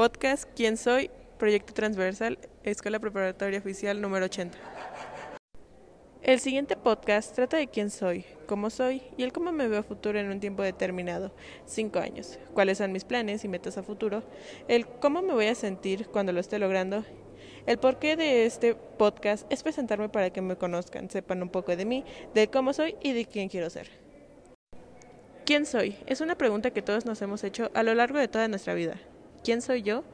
Podcast ¿Quién soy? Proyecto Transversal, Escuela Preparatoria Oficial número 80. El siguiente podcast trata de quién soy, cómo soy y el cómo me veo a futuro en un tiempo determinado, cinco años, cuáles son mis planes y metas a futuro, el cómo me voy a sentir cuando lo esté logrando. El porqué de este podcast es presentarme para que me conozcan, sepan un poco de mí, de cómo soy y de quién quiero ser. ¿Quién soy? Es una pregunta que todos nos hemos hecho a lo largo de toda nuestra vida. ¿Quién soy yo?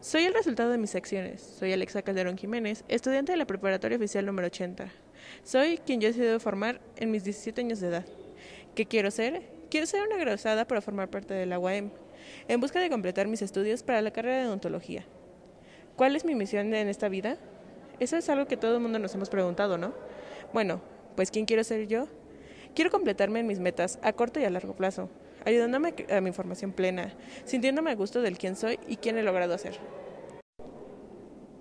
Soy el resultado de mis acciones. Soy Alexa Calderón Jiménez, estudiante de la preparatoria oficial número 80. Soy quien yo he decidido formar en mis 17 años de edad. ¿Qué quiero ser? Quiero ser una graduada para formar parte de la UAM, en busca de completar mis estudios para la carrera de odontología. ¿Cuál es mi misión en esta vida? Eso es algo que todo el mundo nos hemos preguntado, ¿no? Bueno, pues ¿quién quiero ser yo? Quiero completarme en mis metas a corto y a largo plazo, ayudándome a mi formación plena, sintiéndome a gusto del quién soy y quién he logrado ser.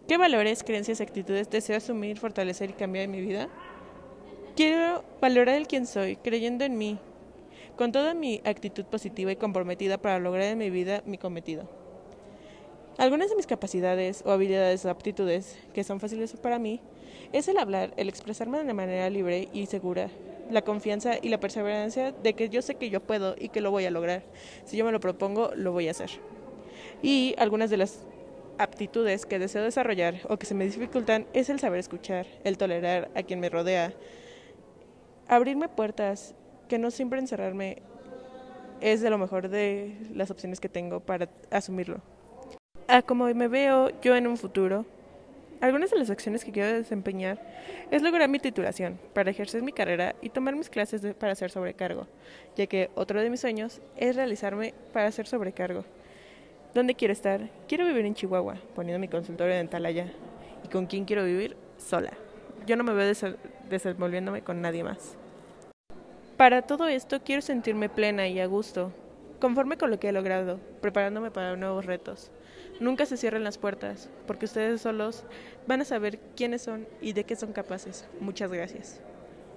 ¿Qué valores, creencias actitudes deseo asumir, fortalecer y cambiar en mi vida? Quiero valorar el quién soy, creyendo en mí, con toda mi actitud positiva y comprometida para lograr en mi vida mi cometido. Algunas de mis capacidades o habilidades o aptitudes que son fáciles para mí es el hablar, el expresarme de manera libre y segura, la confianza y la perseverancia de que yo sé que yo puedo y que lo voy a lograr. Si yo me lo propongo, lo voy a hacer. Y algunas de las aptitudes que deseo desarrollar o que se me dificultan es el saber escuchar, el tolerar a quien me rodea, abrirme puertas, que no siempre encerrarme es de lo mejor de las opciones que tengo para asumirlo. A como me veo yo en un futuro, algunas de las acciones que quiero desempeñar es lograr mi titulación para ejercer mi carrera y tomar mis clases para ser sobrecargo, ya que otro de mis sueños es realizarme para ser sobrecargo. ¿Dónde quiero estar? Quiero vivir en Chihuahua, poniendo mi consultorio dental allá. ¿Y con quién quiero vivir? Sola. Yo no me veo desenvolviéndome con nadie más. Para todo esto quiero sentirme plena y a gusto, conforme con lo que he logrado, preparándome para nuevos retos. Nunca se cierren las puertas, porque ustedes solos van a saber quiénes son y de qué son capaces. Muchas gracias.